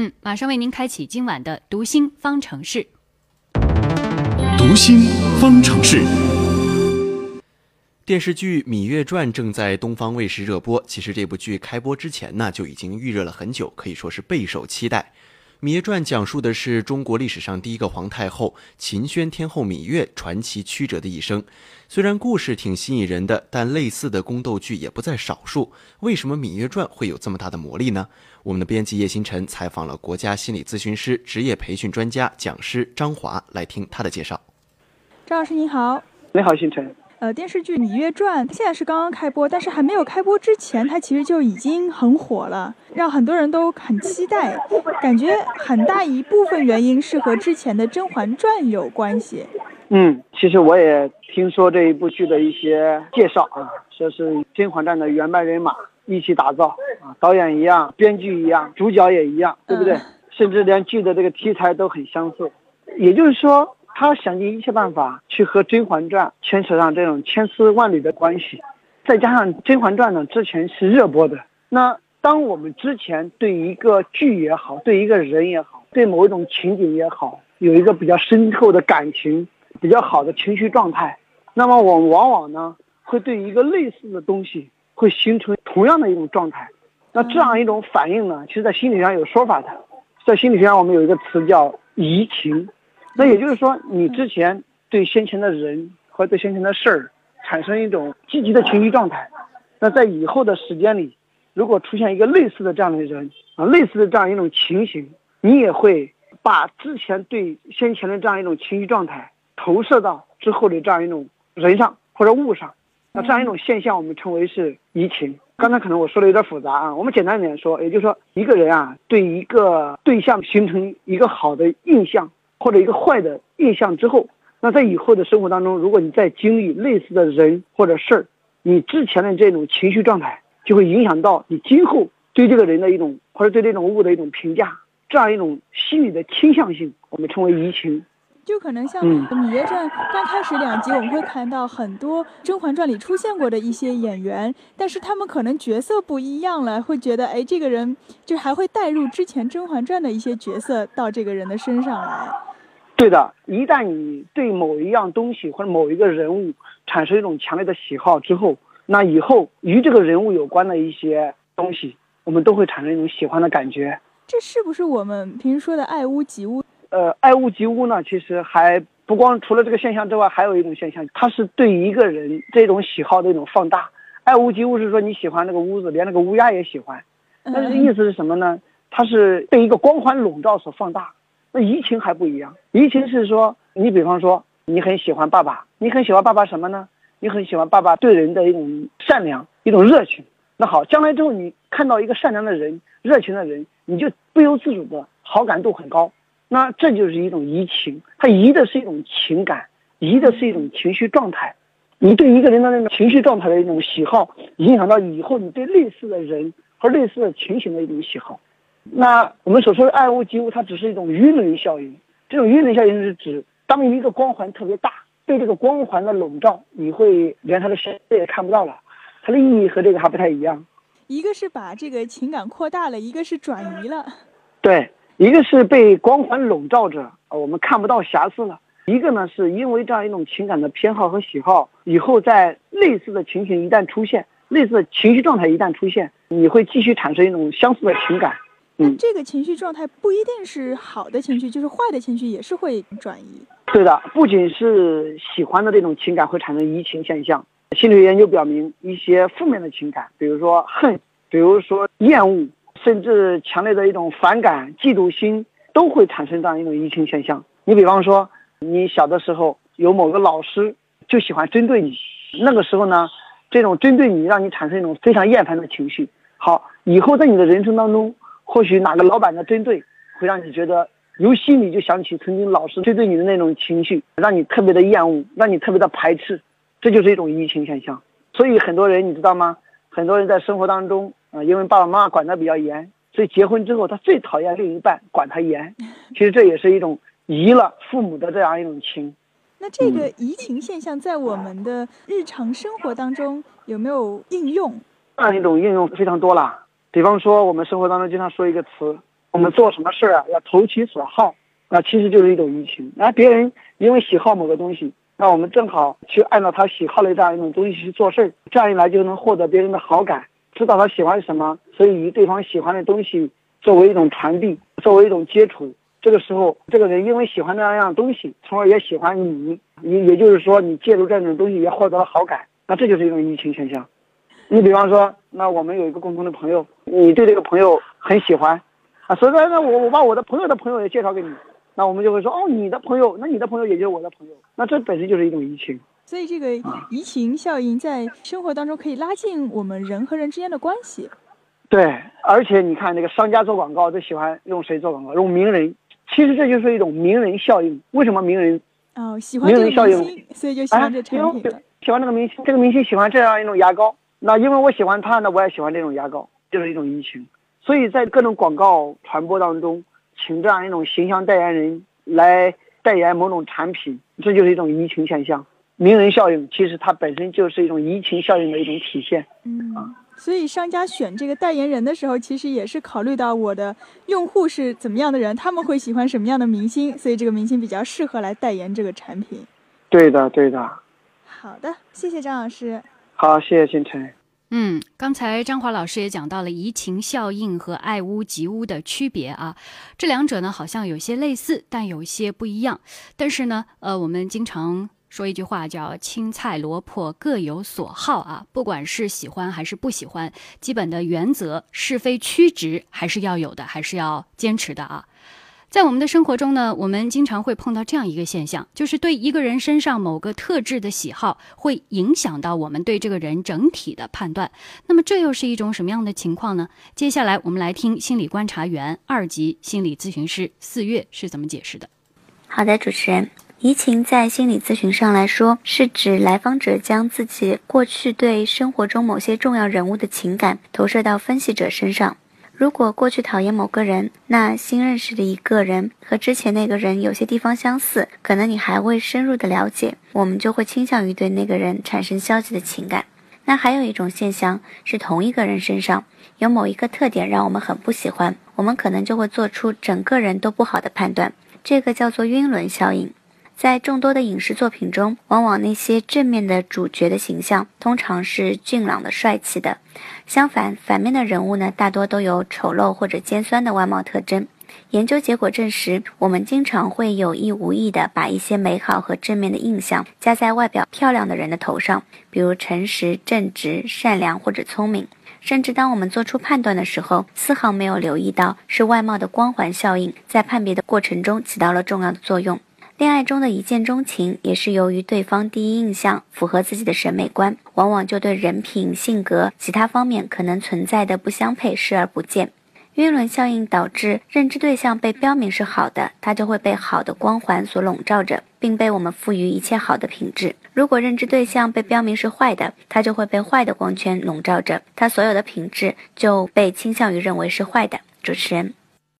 嗯，马上为您开启今晚的读心方程式。读心方程式。电视剧《芈月传》正在东方卫视热播。其实这部剧开播之前呢，就已经预热了很久，可以说是备受期待。《芈月传》讲述的是中国历史上第一个皇太后秦宣天后芈月传奇曲折的一生。虽然故事挺吸引人的，但类似的宫斗剧也不在少数。为什么《芈月传》会有这么大的魔力呢？我们的编辑叶星辰采访了国家心理咨询师、职业培训专家、讲师张华，来听他的介绍。张老师您好，你好，星辰。呃，电视剧《芈月传》现在是刚刚开播，但是还没有开播之前，它其实就已经很火了，让很多人都很期待。感觉很大一部分原因是和之前的《甄嬛传》有关系。嗯，其实我也听说这一部剧的一些介绍啊，说是《甄嬛传》的原班人马一起打造啊，导演一样，编剧一样，主角也一样，对不对？甚至连剧的这个题材都很相似，也就是说。他想尽一切办法去和《甄嬛传》牵扯上这种千丝万缕的关系，再加上《甄嬛传》呢之前是热播的，那当我们之前对一个剧也好，对一个人也好，对某一种情景也好，有一个比较深厚的感情，比较好的情绪状态，那么我们往往呢会对一个类似的东西会形成同样的一种状态，那这样一种反应呢，其实在心理上有说法的，在心理学上我们有一个词叫移情。那也就是说，你之前对先前的人和对先前的事儿产生一种积极的情绪状态，那在以后的时间里，如果出现一个类似的这样的人啊，类似的这样一种情形，你也会把之前对先前的这样一种情绪状态投射到之后的这样一种人上或者物上，那这样一种现象我们称为是移情。刚才可能我说的有点复杂啊，我们简单一点说，也就是说，一个人啊对一个对象形成一个好的印象。或者一个坏的印象之后，那在以后的生活当中，如果你再经历类似的人或者事儿，你之前的这种情绪状态就会影响到你今后对这个人的一种或者对这种物的一种评价，这样一种心理的倾向性，我们称为移情。就可能像《芈月传》刚开始两集，我们会看到很多《甄嬛传》里出现过的一些演员，但是他们可能角色不一样了，会觉得哎，这个人就还会带入之前《甄嬛传》的一些角色到这个人的身上来。对的，一旦你对某一样东西或者某一个人物产生一种强烈的喜好之后，那以后与这个人物有关的一些东西，我们都会产生一种喜欢的感觉。这是不是我们平时说的爱屋及乌？呃，爱屋及乌呢，其实还不光除了这个现象之外，还有一种现象，它是对一个人这种喜好的一种放大。爱屋及乌是说你喜欢那个屋子，连那个乌鸦也喜欢，但是意思是什么呢？它是被一个光环笼罩所放大。那移情还不一样，移情是说你比方说你很喜欢爸爸，你很喜欢爸爸什么呢？你很喜欢爸爸对人的一种善良，一种热情。那好，将来之后你看到一个善良的人、热情的人，你就不由自主的好感度很高。那这就是一种移情，它移的是一种情感，移的是一种情绪状态。你对一个人的那种情绪状态的一种喜好，影响到以后你对类似的人和类似的情形的一种喜好。那我们所说的爱屋及乌，它只是一种晕轮效应。这种晕轮效应是指，当一个光环特别大，被这个光环的笼罩，你会连它的身也看不到了。它的意义和这个还不太一样。一个是把这个情感扩大了，一个是转移了。对。一个是被光环笼罩着，我们看不到瑕疵了；一个呢，是因为这样一种情感的偏好和喜好，以后在类似的情形一旦出现，类似的情绪状态一旦出现，你会继续产生一种相似的情感。嗯，这个情绪状态不一定是好的情绪，就是坏的情绪也是会转移。对的，不仅是喜欢的这种情感会产生移情现象，心理学研究表明，一些负面的情感，比如说恨，比如说厌恶。甚至强烈的一种反感、嫉妒心都会产生这样一种移情现象。你比方说，你小的时候有某个老师就喜欢针对你，那个时候呢，这种针对你让你产生一种非常厌烦的情绪。好，以后在你的人生当中，或许哪个老板的针对会让你觉得由心里就想起曾经老师针对你的那种情绪，让你特别的厌恶，让你特别的排斥，这就是一种移情现象。所以很多人你知道吗？很多人在生活当中。啊，因为爸爸妈妈管得比较严，所以结婚之后他最讨厌另一半管他严。其实这也是一种移了父母的这样一种情。那这个移情现象在我们的日常生活当中有没有应用？这样一种应用非常多了。比方说，我们生活当中经常说一个词我们做什么事儿啊，要投其所好，那其实就是一种移情。那别人因为喜好某个东西，那我们正好去按照他喜好的这样一种东西去做事儿，这样一来就能获得别人的好感，知道他喜欢什么，所以以对方喜欢的东西作为一种传递，作为一种接触。这个时候，这个人因为喜欢那样样东西，从而也喜欢你，也也就是说，你借助这种东西也获得了好感，那这就是一种移情现象。你比方说，那我们有一个共同的朋友，你对这个朋友很喜欢，啊，所以说那我我把我的朋友的朋友也介绍给你，那我们就会说，哦，你的朋友，那你的朋友也就是我的朋友，那这本身就是一种移情。所以这个移情效应在生活当中可以拉近我们人和人之间的关系。对，而且你看那个商家做广告都喜欢用谁做广告？用名人。其实这就是一种名人效应。为什么名人哦喜欢这个明星，所以就喜欢这产品喜欢这个明星，这个明星喜欢这样一种牙膏，那因为我喜欢他，那我也喜欢这种牙膏，就是一种移情。所以在各种广告传播当中，请这样一种形象代言人来代言某种产品，这就是一种移情现象。名人效应其实它本身就是一种移情效应的一种体现。嗯啊。所以商家选这个代言人的时候，其实也是考虑到我的用户是怎么样的人，他们会喜欢什么样的明星，所以这个明星比较适合来代言这个产品。对的，对的。好的，谢谢张老师。好，谢谢星辰。嗯，刚才张华老师也讲到了移情效应和爱屋及乌的区别啊，这两者呢好像有些类似，但有些不一样。但是呢，呃，我们经常。说一句话叫“青菜萝卜各有所好”啊，不管是喜欢还是不喜欢，基本的原则是非曲直还是要有的，还是要坚持的啊。在我们的生活中呢，我们经常会碰到这样一个现象，就是对一个人身上某个特质的喜好，会影响到我们对这个人整体的判断。那么这又是一种什么样的情况呢？接下来我们来听心理观察员、二级心理咨询师四月是怎么解释的。好的，主持人。移情在心理咨询上来说，是指来访者将自己过去对生活中某些重要人物的情感投射到分析者身上。如果过去讨厌某个人，那新认识的一个人和之前那个人有些地方相似，可能你还未深入的了解，我们就会倾向于对那个人产生消极的情感。那还有一种现象是，同一个人身上有某一个特点让我们很不喜欢，我们可能就会做出整个人都不好的判断，这个叫做晕轮效应。在众多的影视作品中，往往那些正面的主角的形象通常是俊朗的、帅气的；相反，反面的人物呢，大多都有丑陋或者尖酸的外貌特征。研究结果证实，我们经常会有意无意地把一些美好和正面的印象加在外表漂亮的人的头上，比如诚实、正直、善良或者聪明。甚至当我们做出判断的时候，丝毫没有留意到是外貌的光环效应在判别的过程中起到了重要的作用。恋爱中的一见钟情，也是由于对方第一印象符合自己的审美观，往往就对人品、性格其他方面可能存在的不相配视而不见。晕轮效应导致认知对象被标明是好的，他就会被好的光环所笼罩着，并被我们赋予一切好的品质。如果认知对象被标明是坏的，他就会被坏的光圈笼罩着，他所有的品质就被倾向于认为是坏的。主持人。